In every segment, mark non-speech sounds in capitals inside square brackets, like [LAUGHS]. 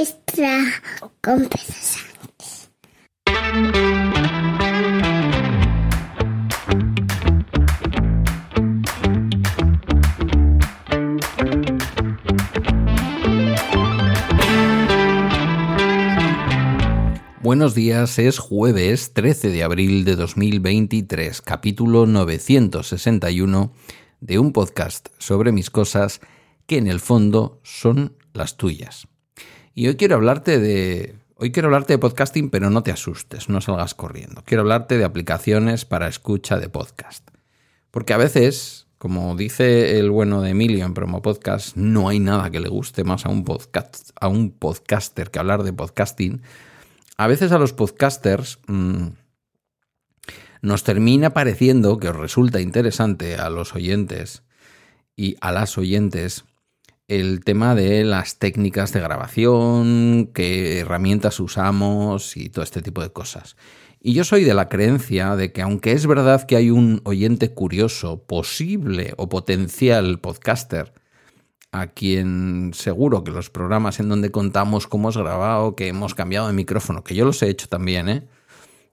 extra con Buenos días, es jueves 13 de abril de 2023, capítulo 961 de un podcast sobre mis cosas que en el fondo son las tuyas. Y hoy quiero hablarte de hoy quiero hablarte de podcasting, pero no te asustes, no salgas corriendo. Quiero hablarte de aplicaciones para escucha de podcast. Porque a veces, como dice el bueno de Emilio en Promo Podcast, no hay nada que le guste más a un podcast a un podcaster que hablar de podcasting. A veces a los podcasters mm, nos termina pareciendo que os resulta interesante a los oyentes y a las oyentes el tema de las técnicas de grabación, qué herramientas usamos y todo este tipo de cosas. Y yo soy de la creencia de que aunque es verdad que hay un oyente curioso, posible o potencial podcaster, a quien seguro que los programas en donde contamos cómo hemos grabado, que hemos cambiado de micrófono, que yo los he hecho también, ¿eh?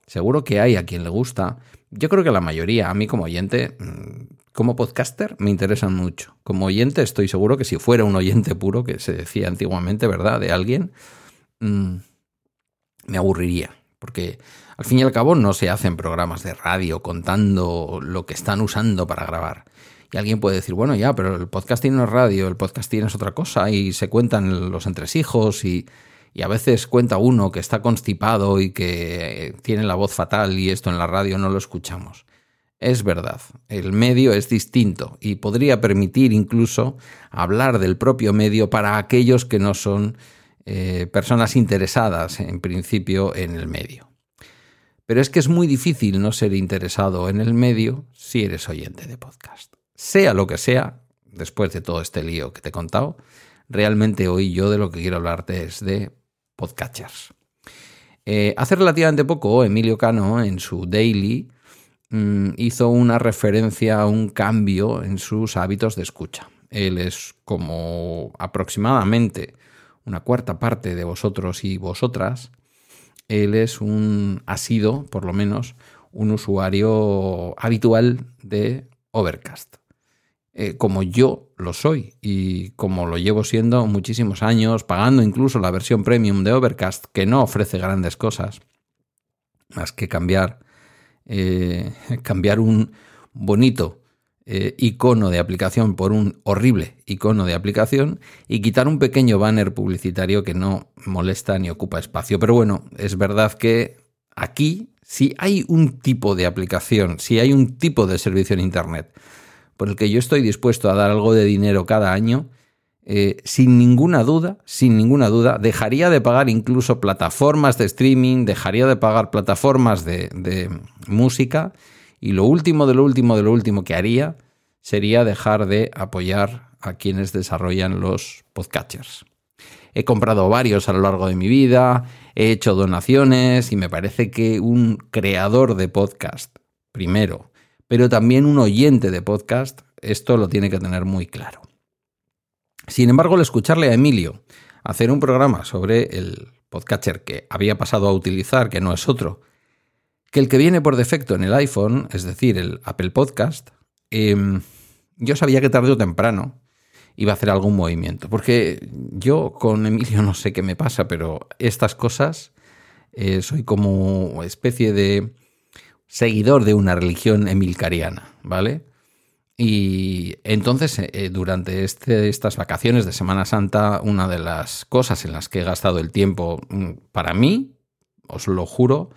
Seguro que hay a quien le gusta. Yo creo que la mayoría, a mí como oyente, mm, como podcaster, me interesan mucho. Como oyente, estoy seguro que si fuera un oyente puro, que se decía antiguamente, ¿verdad?, de alguien, mm, me aburriría. Porque al fin y al cabo no se hacen programas de radio contando lo que están usando para grabar. Y alguien puede decir, bueno, ya, pero el podcasting no es radio, el podcasting es otra cosa y se cuentan los entresijos y, y a veces cuenta uno que está constipado y que tiene la voz fatal y esto en la radio no lo escuchamos. Es verdad, el medio es distinto y podría permitir incluso hablar del propio medio para aquellos que no son eh, personas interesadas en principio en el medio. Pero es que es muy difícil no ser interesado en el medio si eres oyente de podcast. Sea lo que sea, después de todo este lío que te he contado, realmente hoy yo de lo que quiero hablarte es de podcatchers. Eh, hace relativamente poco, Emilio Cano, en su Daily, Mm, hizo una referencia a un cambio en sus hábitos de escucha. Él es como aproximadamente una cuarta parte de vosotros y vosotras. Él es un, ha sido, por lo menos, un usuario habitual de Overcast. Eh, como yo lo soy y como lo llevo siendo muchísimos años, pagando incluso la versión premium de Overcast, que no ofrece grandes cosas, más que cambiar eh, [LAUGHS] cambiar un bonito eh, icono de aplicación por un horrible icono de aplicación y quitar un pequeño banner publicitario que no molesta ni ocupa espacio. Pero bueno, es verdad que aquí, si hay un tipo de aplicación, si hay un tipo de servicio en Internet por el que yo estoy dispuesto a dar algo de dinero cada año, eh, sin ninguna duda, sin ninguna duda, dejaría de pagar incluso plataformas de streaming, dejaría de pagar plataformas de, música y lo último de lo último de lo último que haría sería dejar de apoyar a quienes desarrollan los podcatchers. He comprado varios a lo largo de mi vida, he hecho donaciones y me parece que un creador de podcast, primero, pero también un oyente de podcast, esto lo tiene que tener muy claro. Sin embargo, al escucharle a Emilio hacer un programa sobre el podcatcher que había pasado a utilizar, que no es otro, que el que viene por defecto en el iPhone, es decir, el Apple Podcast, em, yo sabía que tarde o temprano iba a hacer algún movimiento. Porque yo con Emilio [LAUGHS] no sé qué me pasa, pero estas cosas eh, soy como especie de seguidor de una religión emilcariana, ¿vale? Y entonces, eh, eh, durante este, estas vacaciones de Semana Santa, una de las cosas en las que he gastado el tiempo mm, para mí, os lo juro,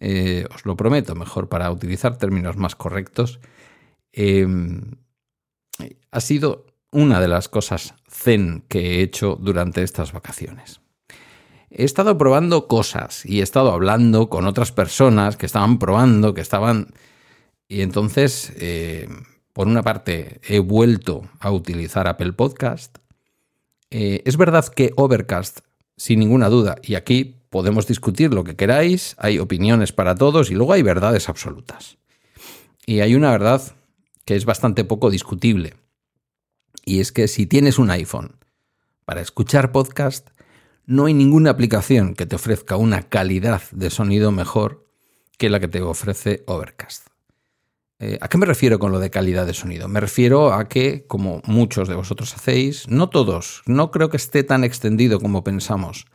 eh, os lo prometo, mejor para utilizar términos más correctos, em, ha sido una de las cosas zen que he hecho durante estas vacaciones. He estado probando cosas y he estado hablando con otras personas que estaban probando, que estaban... Y entonces por una parte, he vuelto a utilizar Apple Podcast. Eh, es verdad que Overcast, sin ninguna duda, y aquí podemos discutir lo que queráis, hay opiniones para todos y luego hay verdades absolutas. Y hay una verdad que es bastante poco discutible. Y es que si tienes un iPhone para escuchar podcast, no hay ninguna aplicación que te ofrezca una calidad de sonido mejor que la que te ofrece Overcast. Eh, ¿A qué me refiero con lo de calidad de sonido? Me refiero a que, como muchos de vosotros hacéis, no todos, no creo que esté tan extendido como pensamos,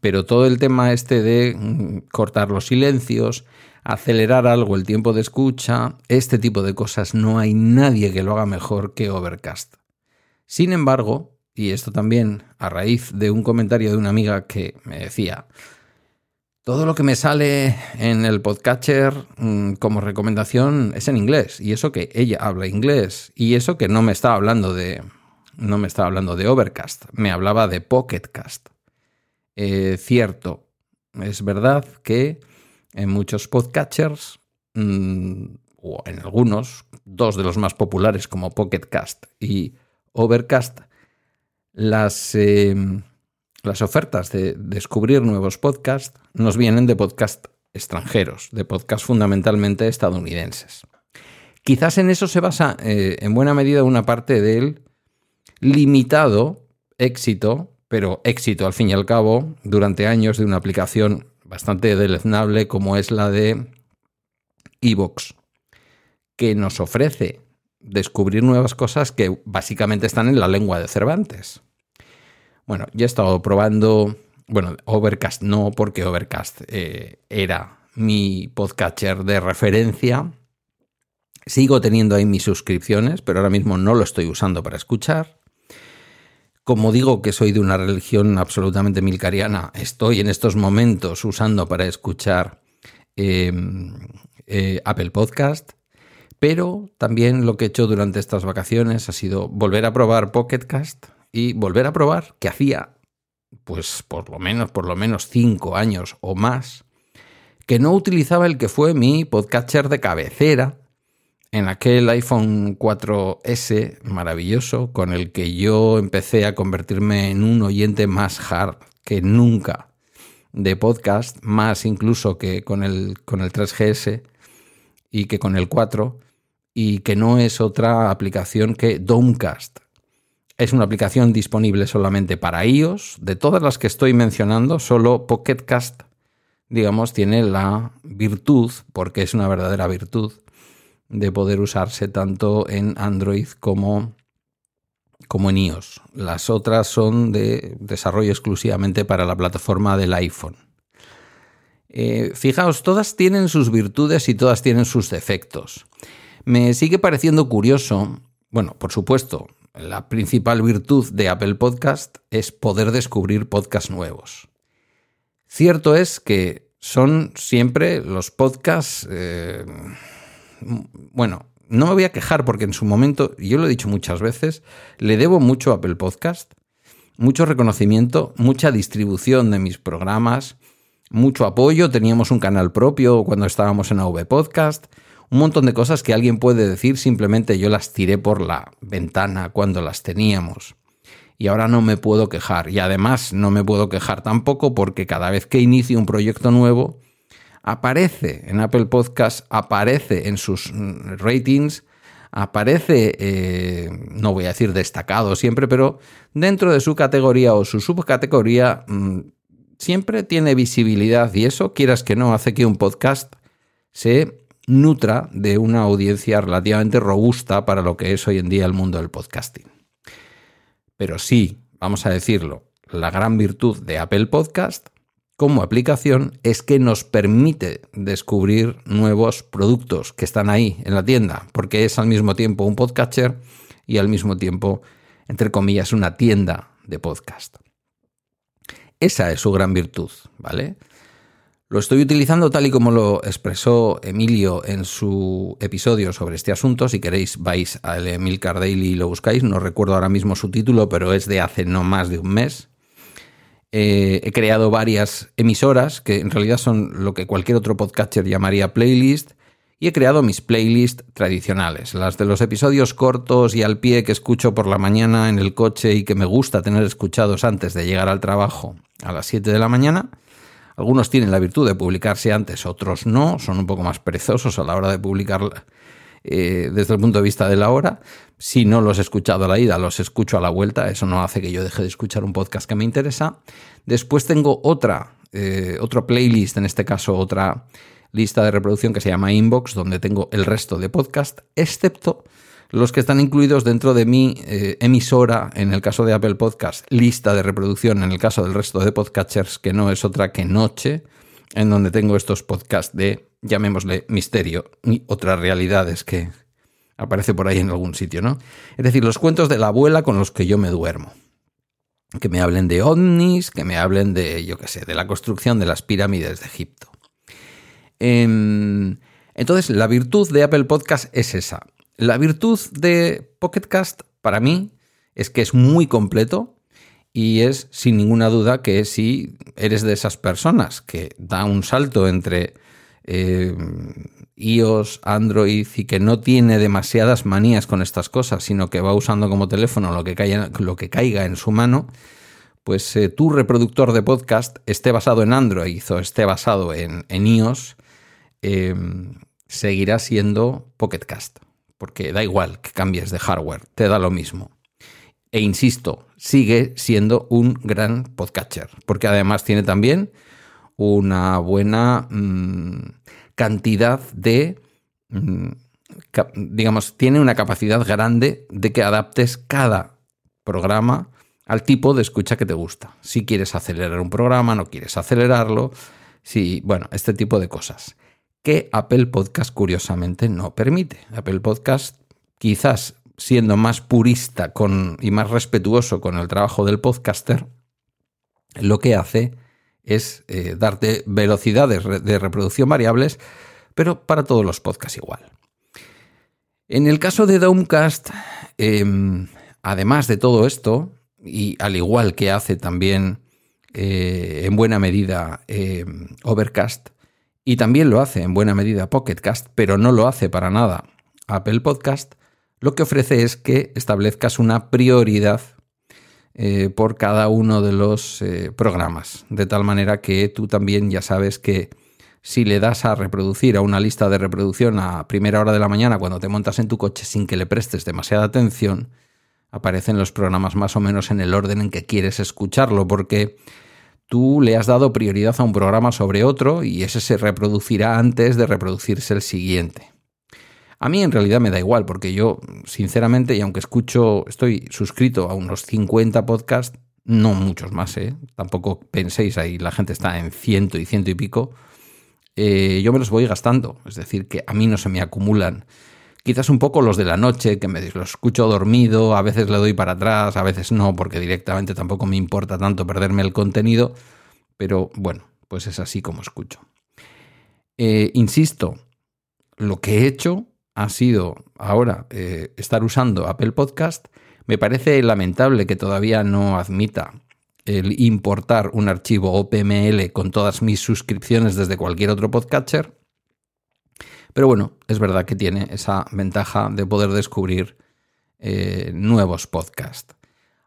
pero todo el tema este de mm, cortar los silencios, acelerar algo el tiempo de escucha, este tipo de cosas, no hay nadie que lo haga mejor que Overcast. Sin embargo, y esto también a raíz de un comentario de una amiga que me decía, todo lo que me sale en el podcatcher mm, como recomendación es en inglés, y eso que ella habla inglés, y eso que no me está hablando de no me estaba hablando de Overcast, me hablaba de Pocketcast. Eh, cierto, es verdad que en muchos podcatchers, mm, o en algunos, dos de los más populares como Pocketcast y Overcast, las, eh, las ofertas de descubrir nuevos podcasts nos vienen de podcasts extranjeros, de podcasts fundamentalmente estadounidenses. Quizás en eso se basa eh, en buena medida una parte del limitado éxito, pero éxito al fin y al cabo, durante años de una aplicación bastante deleznable como es la de Evox, que nos ofrece descubrir nuevas cosas que básicamente están en la lengua de Cervantes. Bueno, ya he estado probando, bueno, Overcast no, porque Overcast eh, era mi podcatcher de referencia. Sigo teniendo ahí mis suscripciones, pero ahora mismo no lo estoy usando para escuchar. Como digo que soy de una religión absolutamente milcariana, estoy en estos momentos usando para escuchar em, eh, Apple Podcast, pero también lo que he hecho durante estas vacaciones ha sido volver a probar Pocketcast y volver a probar que hacía, pues por lo menos, por lo menos cinco años o más, que no utilizaba el que fue mi podcatcher de cabecera en aquel iPhone 4S maravilloso con el que yo empecé a convertirme en un oyente más hard que nunca de podcast, más incluso que con el, con el 3GS y que con el 4, y que no es otra aplicación que Domecast. Es una aplicación disponible solamente para iOS. De todas las que estoy mencionando, solo Pocketcast, digamos, tiene la virtud, porque es una verdadera virtud, de poder usarse tanto en Android como, como en iOS. Las otras son de desarrollo exclusivamente para la plataforma del iPhone. Eh, fijaos, todas tienen sus virtudes y todas tienen sus defectos. Me sigue pareciendo curioso, bueno, por supuesto, la principal virtud de Apple Podcast es poder descubrir podcasts nuevos. Cierto es que son siempre los podcasts... Eh, bueno, no me voy a quejar porque en su momento, yo lo he dicho muchas veces, le debo mucho a Apple Podcast, mucho reconocimiento, mucha distribución de mis programas, mucho apoyo. Teníamos un canal propio cuando estábamos en AV Podcast un montón de cosas que alguien puede decir, simplemente yo las tiré por la ventana cuando las teníamos. Y ahora no me puedo quejar. Y además no me puedo quejar tampoco porque cada vez que inicio un proyecto nuevo, aparece en Apple Podcast, aparece en sus mm, ratings, aparece, eh, no voy a decir destacado siempre, pero dentro de su categoría o su subcategoría, mm, siempre tiene visibilidad y eso, quieras que no, hace que un podcast se nutra de una audiencia relativamente robusta para lo que es hoy en día el mundo del podcasting. Pero sí, vamos a decirlo, la gran virtud de Apple Podcast como aplicación es que nos permite descubrir nuevos productos que están ahí en la tienda, porque es al mismo tiempo un podcatcher y al mismo tiempo, entre comillas, una tienda de podcast. Esa es su gran virtud, ¿vale? Lo estoy utilizando tal y como lo expresó Emilio en su episodio sobre este asunto. Si queréis, vais al Emil Daily y lo buscáis. No recuerdo ahora mismo su título, pero es de hace no más de un mes. Eh, he creado varias emisoras que en realidad son lo que cualquier otro podcaster llamaría playlist. Y he creado mis playlists tradicionales, las de los episodios cortos y al pie que escucho por la mañana en el coche y que me gusta tener escuchados antes de llegar al trabajo a las 7 de la mañana algunos tienen la virtud de publicarse antes, otros no, son un poco más perezosos a la hora de publicar eh, desde el punto de vista de la hora. Si no los he escuchado a la ida, los escucho a la vuelta. Eso no hace que yo deje de escuchar un podcast que me interesa. Después tengo otra, eh, otro playlist, en este caso otra lista de reproducción que se llama Inbox, donde tengo el resto de podcast, excepto los que están incluidos dentro de mi eh, emisora, en el caso de Apple Podcast, lista de reproducción en el caso del resto de podcatchers, que no es otra que Noche, en donde tengo estos podcasts de, llamémosle, misterio y otras realidades que aparece por ahí en algún sitio, ¿no? Es decir, los cuentos de la abuela con los que yo me duermo. Que me hablen de ovnis, que me hablen de, yo qué sé, de la construcción de las pirámides de Egipto. Em, entonces, la virtud de Apple Podcast es esa. La virtud de Pocket Cast, para mí, es que es muy completo y es sin ninguna duda que si eres de esas personas que da un salto entre eh, iOS, Android y que no tiene demasiadas manías con estas cosas, sino que va usando como teléfono lo que caiga, en su mano, pues eh, tu reproductor de podcast esté basado en Android o esté basado en, iOS, eh, seguirá siendo Pocket Cast, porque da igual que cambies de hardware, te da lo mismo. E insisto, sigue siendo un gran podcatcher, porque además tiene también una buena mm, cantidad de, mm, digamos, tiene una capacidad grande de que adaptes cada programa al tipo de escucha que te gusta. Si quieres acelerar un programa, no quieres acelerarlo, si, bueno, este tipo de cosas. Que Apple Podcast curiosamente no permite. Apple Podcast quizás siendo más purista con, y más respetuoso con el trabajo del podcaster, lo que hace es eh, darte velocidades de reproducción variables, pero para todos los podcasts igual. En el caso de Downcast, em, además de todo esto, y al igual que hace también eh, en buena medida em, Overcast, y también lo hace en buena medida Pocketcast, pero no lo hace para nada Apple Podcast, lo que ofrece es que establezcas una prioridad eh, por cada uno de los eh, programas, de tal manera que tú también ya sabes que si le das a reproducir a una lista de reproducción a primera hora de la mañana cuando te montas en tu coche sin que le prestes demasiada atención, aparecen los programas más o menos en el orden en que quieres escucharlo, porque tú le has dado prioridad a un programa sobre otro y ese se reproducirá antes de reproducirse el siguiente. A mí en realidad me da igual, porque yo, sinceramente, y aunque escucho, estoy suscrito a unos 50 podcasts, no muchos más, ¿eh? tampoco penséis ahí, la gente está en ciento y ciento y pico, eh, yo me los voy gastando, es decir, que a mí no se me acumulan. Quizás un poco los de la noche, que me los escucho dormido, a veces le doy para atrás, a veces no, porque directamente tampoco me importa tanto perderme el contenido, pero bueno, pues es así como escucho. Eh, insisto, lo que he hecho ha sido ahora eh, estar usando Apple Podcast, me parece lamentable que todavía no admita el importar un archivo OPML con todas mis suscripciones desde cualquier otro podcatcher. Pero bueno, es verdad que tiene esa ventaja de poder descubrir eh, nuevos podcasts.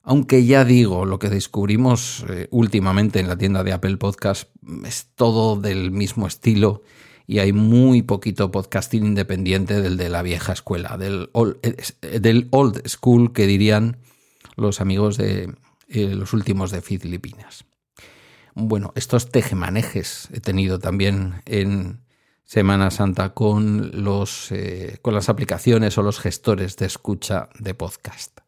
Aunque ya digo, lo que descubrimos eh, últimamente en la tienda de Apple Podcast es todo del mismo estilo y hay muy poquito podcasting independiente del de la vieja escuela, del old, del old school que dirían los amigos de eh, los últimos de Filipinas. Bueno, estos tejemanejes he tenido también en Semana Santa con, los, eh, con las aplicaciones o los gestores de escucha de podcast.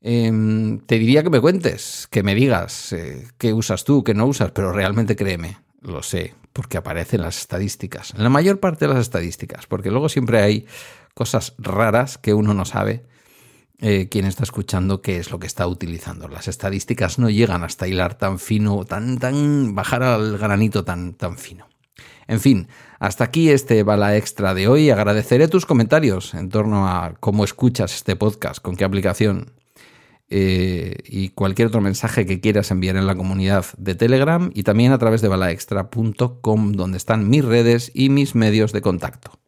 Em, te diría que me cuentes, que me digas eh, qué usas tú, qué no usas, pero realmente créeme, lo sé, porque aparecen las estadísticas. En la mayor parte de las estadísticas, porque luego siempre hay cosas raras que uno no sabe eh, quién está escuchando qué es lo que está utilizando. Las estadísticas no llegan hasta hilar tan fino, tan, tan, bajar al granito tan, tan fino. En fin, hasta aquí este bala extra de hoy. Agradeceré tus comentarios en torno a cómo escuchas este podcast, con qué aplicación eh, y cualquier otro mensaje que quieras enviar en la comunidad de Telegram y también a través de balaextra.com donde están mis redes y mis medios de contacto.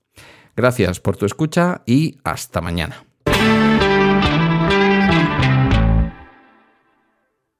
Gracias por tu escucha y hasta mañana.